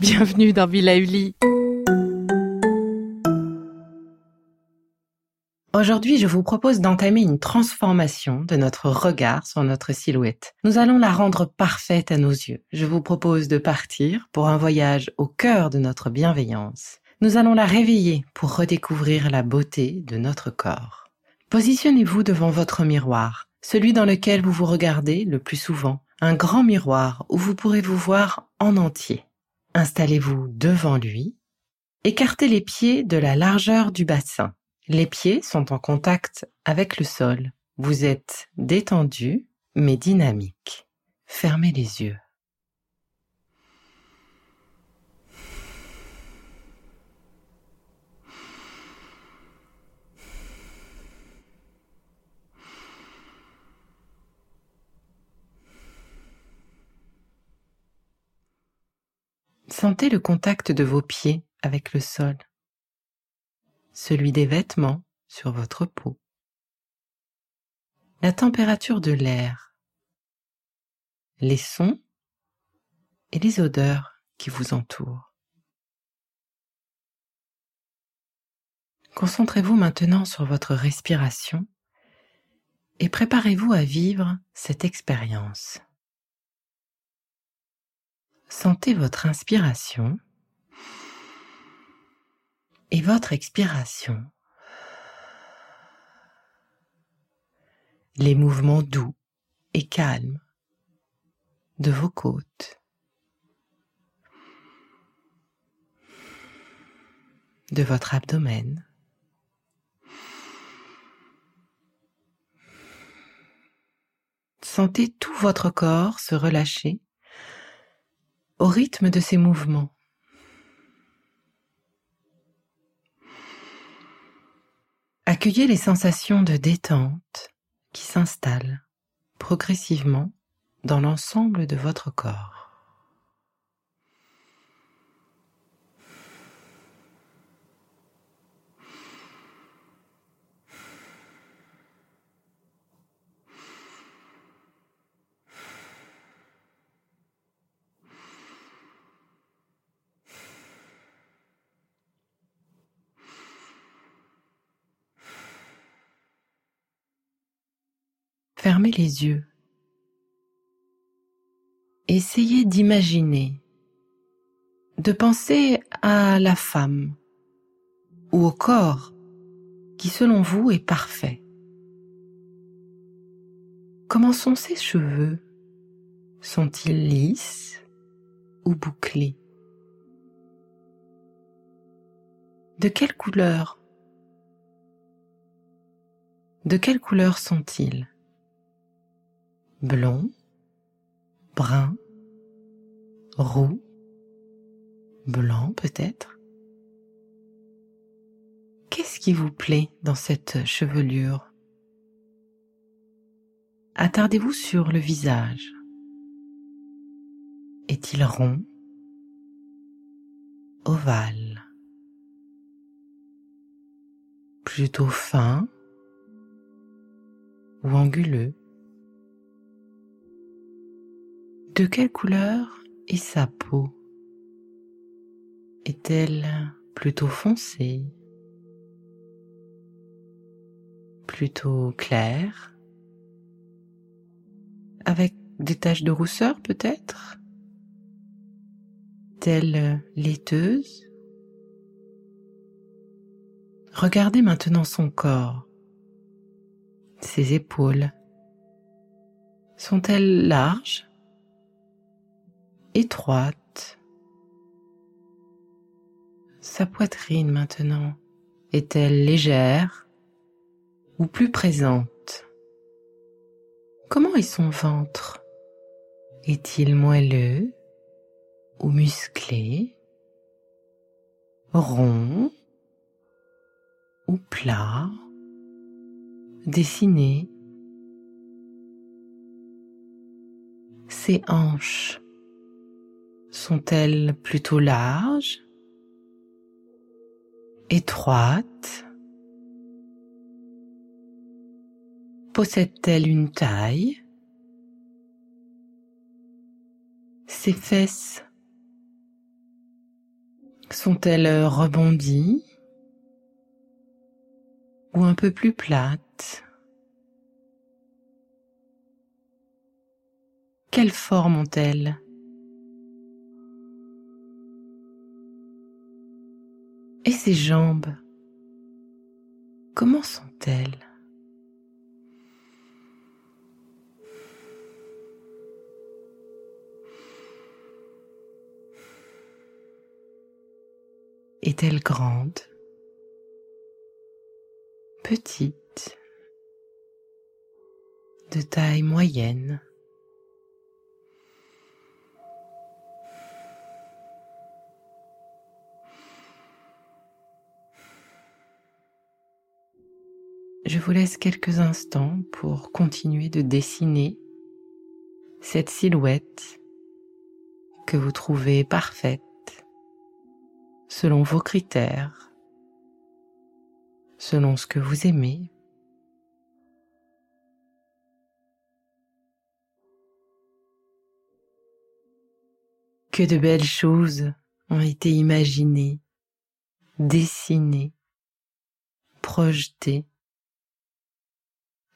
Bienvenue dans Villa Uli. Aujourd'hui, je vous propose d'entamer une transformation de notre regard sur notre silhouette. Nous allons la rendre parfaite à nos yeux. Je vous propose de partir pour un voyage au cœur de notre bienveillance. Nous allons la réveiller pour redécouvrir la beauté de notre corps. Positionnez-vous devant votre miroir, celui dans lequel vous vous regardez le plus souvent, un grand miroir où vous pourrez vous voir en entier. Installez-vous devant lui, écartez les pieds de la largeur du bassin. Les pieds sont en contact avec le sol. Vous êtes détendu mais dynamique. Fermez les yeux. Sentez le contact de vos pieds avec le sol celui des vêtements sur votre peau, la température de l'air, les sons et les odeurs qui vous entourent. Concentrez-vous maintenant sur votre respiration et préparez-vous à vivre cette expérience. Sentez votre inspiration et votre expiration. Les mouvements doux et calmes de vos côtes, de votre abdomen. Sentez tout votre corps se relâcher au rythme de ces mouvements. Accueillez les sensations de détente qui s'installent progressivement dans l'ensemble de votre corps. Fermez les yeux. Essayez d'imaginer, de penser à la femme ou au corps qui selon vous est parfait. Comment sont ses cheveux? Sont-ils lisses ou bouclés? De quelle couleur? De quelle couleur sont-ils? Blond, brun, roux, blanc peut-être. Qu'est-ce qui vous plaît dans cette chevelure? Attardez-vous sur le visage. Est-il rond? Ovale Plutôt fin ou anguleux De quelle couleur est sa peau? Est-elle plutôt foncée? Plutôt claire? Avec des taches de rousseur peut-être? Telle laiteuse? Regardez maintenant son corps. Ses épaules. Sont-elles larges? Étroites Sa poitrine maintenant est-elle légère ou plus présente? Comment est son ventre? Est-il moelleux ou musclé? Rond ou plat? Dessiné? Ses hanches sont-elles plutôt larges Étroites? Possède-t-elle une taille? Ses fesses sont-elles rebondies ou un peu plus plates? Quelle forme ont-elles? Et ses jambes, comment sont-elles? Est-elle grande? Petite? De taille moyenne? Vous laisse quelques instants pour continuer de dessiner cette silhouette que vous trouvez parfaite selon vos critères, selon ce que vous aimez. Que de belles choses ont été imaginées, dessinées, projetées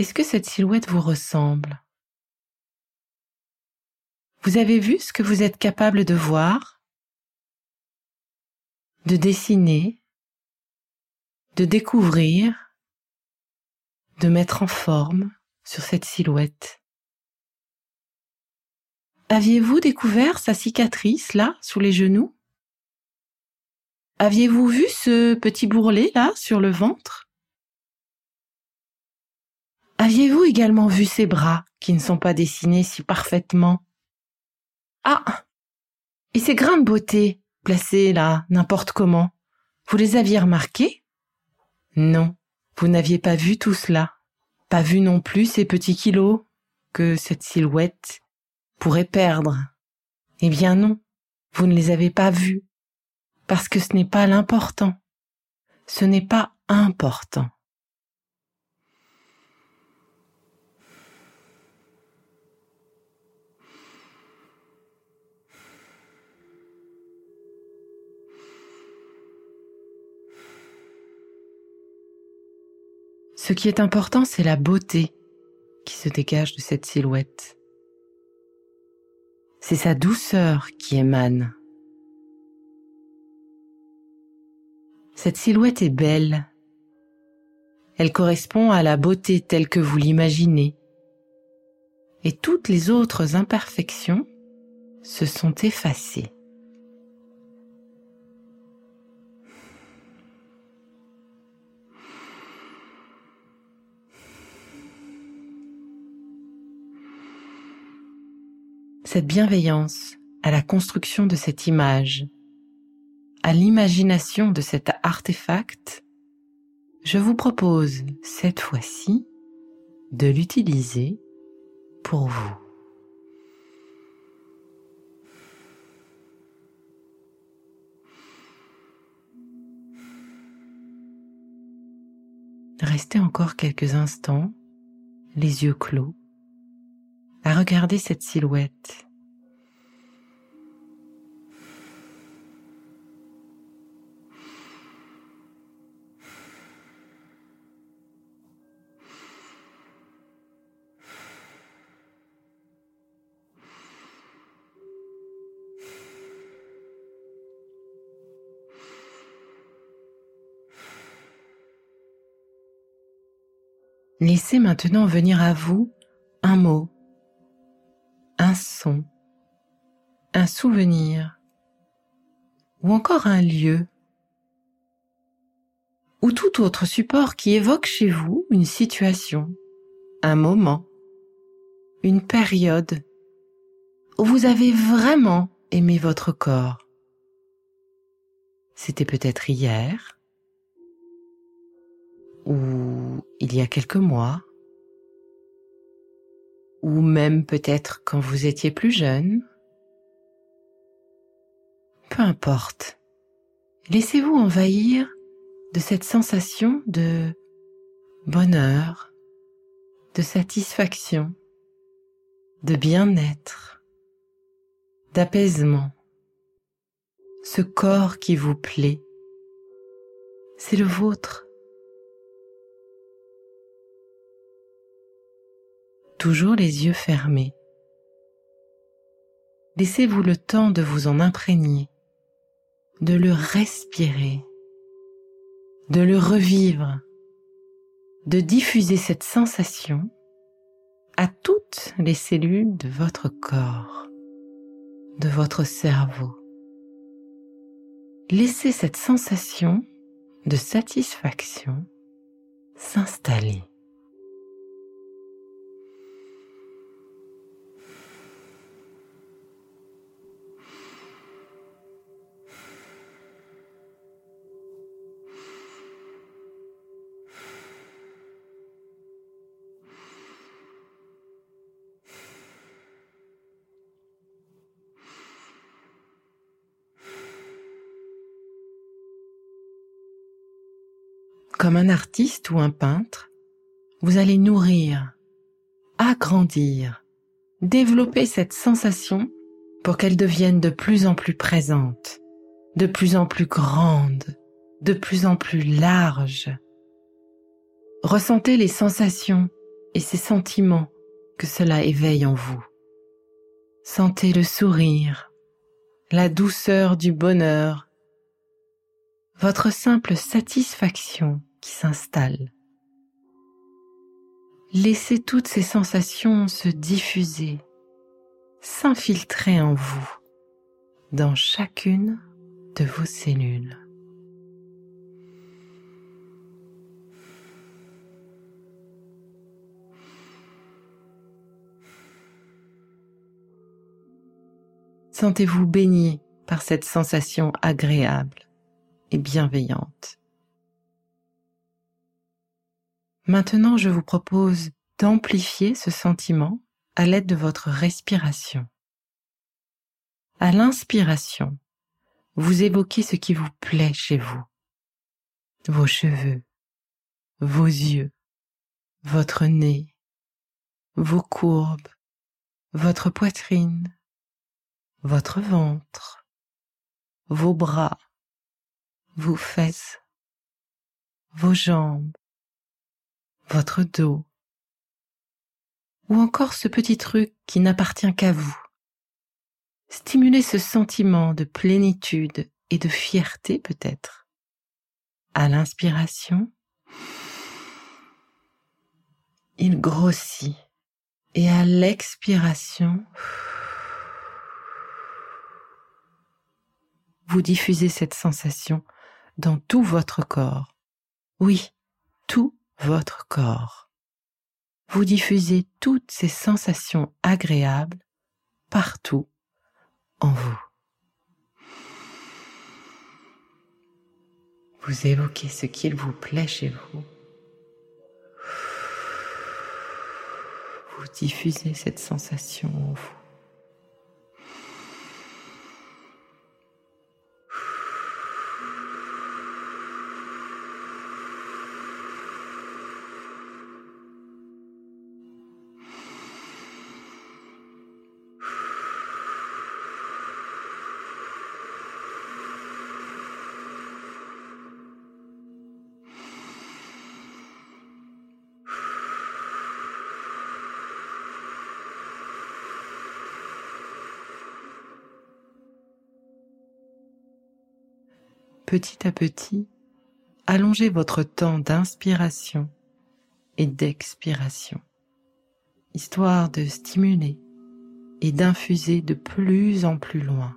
est-ce que cette silhouette vous ressemble? Vous avez vu ce que vous êtes capable de voir, de dessiner, de découvrir, de mettre en forme sur cette silhouette? Aviez-vous découvert sa cicatrice là, sous les genoux? Aviez-vous vu ce petit bourrelet là, sur le ventre? Aviez-vous également vu ses bras qui ne sont pas dessinés si parfaitement? Ah Et ces grains de beauté, placés là, n'importe comment, vous les aviez remarqués? Non, vous n'aviez pas vu tout cela. Pas vu non plus ces petits kilos que cette silhouette pourrait perdre. Eh bien non, vous ne les avez pas vus, parce que ce n'est pas l'important. Ce n'est pas important. Ce qui est important, c'est la beauté qui se dégage de cette silhouette. C'est sa douceur qui émane. Cette silhouette est belle. Elle correspond à la beauté telle que vous l'imaginez. Et toutes les autres imperfections se sont effacées. Cette bienveillance à la construction de cette image, à l'imagination de cet artefact, je vous propose cette fois-ci de l'utiliser pour vous. Restez encore quelques instants, les yeux clos, à regarder cette silhouette. Laissez maintenant venir à vous un mot un son, un souvenir ou encore un lieu ou tout autre support qui évoque chez vous une situation, un moment, une période où vous avez vraiment aimé votre corps. C'était peut-être hier ou il y a quelques mois ou même peut-être quand vous étiez plus jeune. Peu importe. Laissez-vous envahir de cette sensation de bonheur, de satisfaction, de bien-être, d'apaisement. Ce corps qui vous plaît, c'est le vôtre. Toujours les yeux fermés. Laissez-vous le temps de vous en imprégner, de le respirer de le revivre, de diffuser cette sensation à toutes les cellules de votre corps, de votre cerveau. Laissez cette sensation de satisfaction s'installer. Comme un artiste ou un peintre, vous allez nourrir, agrandir, développer cette sensation pour qu'elle devienne de plus en plus présente, de plus en plus grande, de plus en plus large. Ressentez les sensations et ces sentiments que cela éveille en vous. Sentez le sourire, la douceur du bonheur, votre simple satisfaction qui s'installe. Laissez toutes ces sensations se diffuser, s'infiltrer en vous, dans chacune de vos cellules. Sentez-vous baigné par cette sensation agréable et bienveillante. Maintenant, je vous propose d'amplifier ce sentiment à l'aide de votre respiration. À l'inspiration, vous évoquez ce qui vous plaît chez vous. Vos cheveux, vos yeux, votre nez, vos courbes, votre poitrine, votre ventre, vos bras, vos fesses, vos jambes, votre dos, ou encore ce petit truc qui n'appartient qu'à vous. Stimulez ce sentiment de plénitude et de fierté peut-être. À l'inspiration, il grossit et à l'expiration, vous diffusez cette sensation dans tout votre corps. Oui, tout votre corps. Vous diffusez toutes ces sensations agréables partout en vous. Vous évoquez ce qu'il vous plaît chez vous. Vous diffusez cette sensation en vous. Petit à petit, allongez votre temps d'inspiration et d'expiration, histoire de stimuler et d'infuser de plus en plus loin,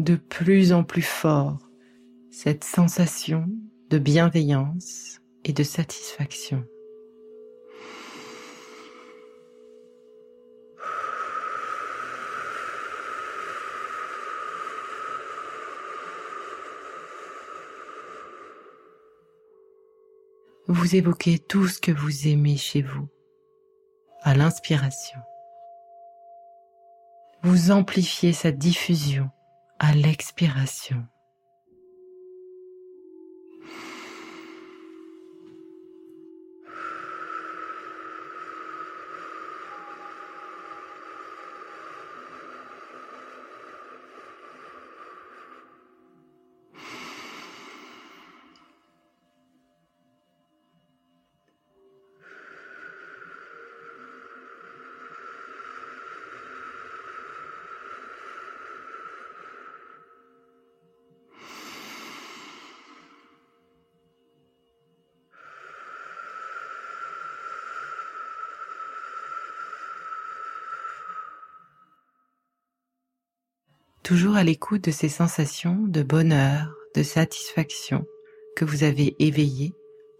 de plus en plus fort cette sensation de bienveillance et de satisfaction. Vous évoquez tout ce que vous aimez chez vous à l'inspiration. Vous amplifiez sa diffusion à l'expiration. Toujours à l'écoute de ces sensations de bonheur, de satisfaction que vous avez éveillées,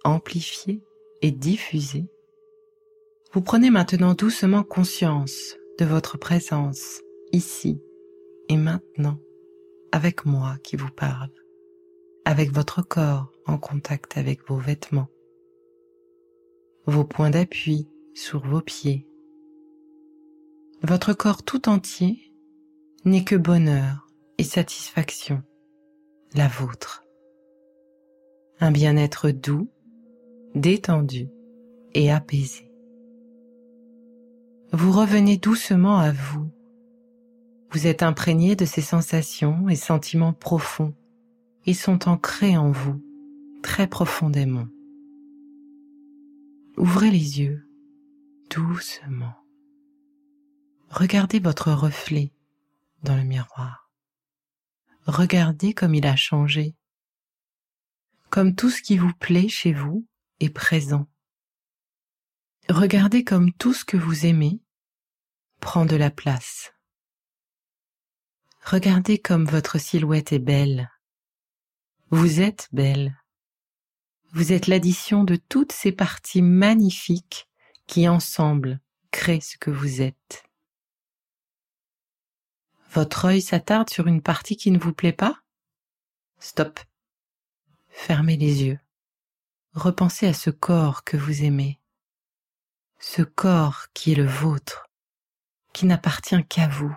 amplifiées et diffusées. Vous prenez maintenant doucement conscience de votre présence ici et maintenant avec moi qui vous parle, avec votre corps en contact avec vos vêtements, vos points d'appui sur vos pieds, votre corps tout entier n'est que bonheur et satisfaction, la vôtre. Un bien-être doux, détendu et apaisé. Vous revenez doucement à vous. Vous êtes imprégné de ces sensations et sentiments profonds et sont ancrés en vous très profondément. Ouvrez les yeux doucement. Regardez votre reflet dans le miroir. Regardez comme il a changé, comme tout ce qui vous plaît chez vous est présent. Regardez comme tout ce que vous aimez prend de la place. Regardez comme votre silhouette est belle. Vous êtes belle. Vous êtes l'addition de toutes ces parties magnifiques qui ensemble créent ce que vous êtes. Votre œil s'attarde sur une partie qui ne vous plaît pas? Stop. Fermez les yeux. Repensez à ce corps que vous aimez. Ce corps qui est le vôtre, qui n'appartient qu'à vous,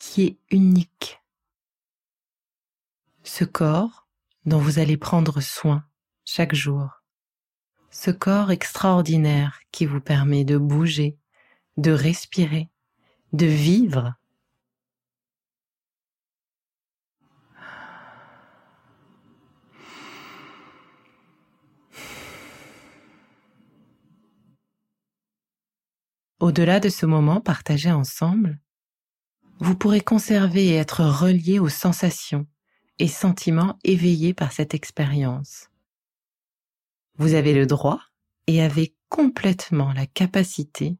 qui est unique. Ce corps dont vous allez prendre soin chaque jour. Ce corps extraordinaire qui vous permet de bouger, de respirer, de vivre Au-delà de ce moment partagé ensemble, vous pourrez conserver et être relié aux sensations et sentiments éveillés par cette expérience. Vous avez le droit et avez complètement la capacité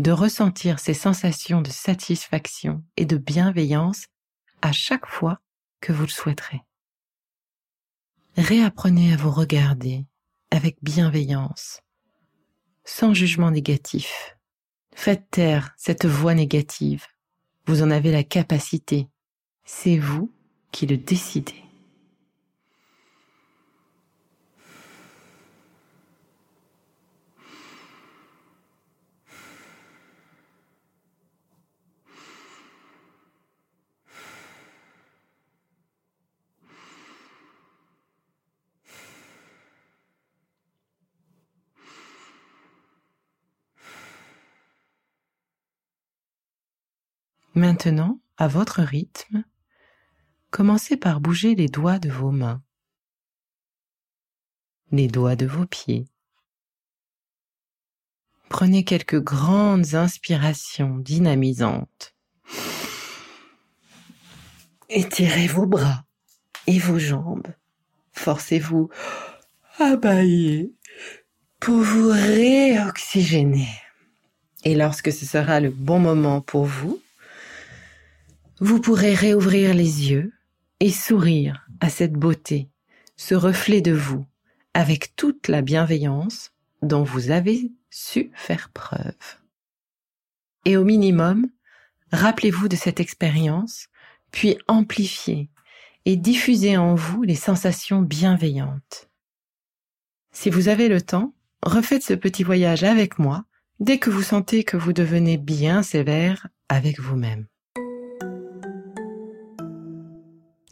de ressentir ces sensations de satisfaction et de bienveillance à chaque fois que vous le souhaiterez. Réapprenez à vous regarder avec bienveillance, sans jugement négatif Faites taire cette voix négative. Vous en avez la capacité. C'est vous qui le décidez. Maintenant, à votre rythme, commencez par bouger les doigts de vos mains, les doigts de vos pieds. Prenez quelques grandes inspirations dynamisantes. Étirez vos bras et vos jambes. Forcez-vous à bailler pour vous réoxygéner. Et lorsque ce sera le bon moment pour vous, vous pourrez réouvrir les yeux et sourire à cette beauté, ce reflet de vous, avec toute la bienveillance dont vous avez su faire preuve. Et au minimum, rappelez-vous de cette expérience, puis amplifiez et diffusez en vous les sensations bienveillantes. Si vous avez le temps, refaites ce petit voyage avec moi dès que vous sentez que vous devenez bien sévère avec vous-même.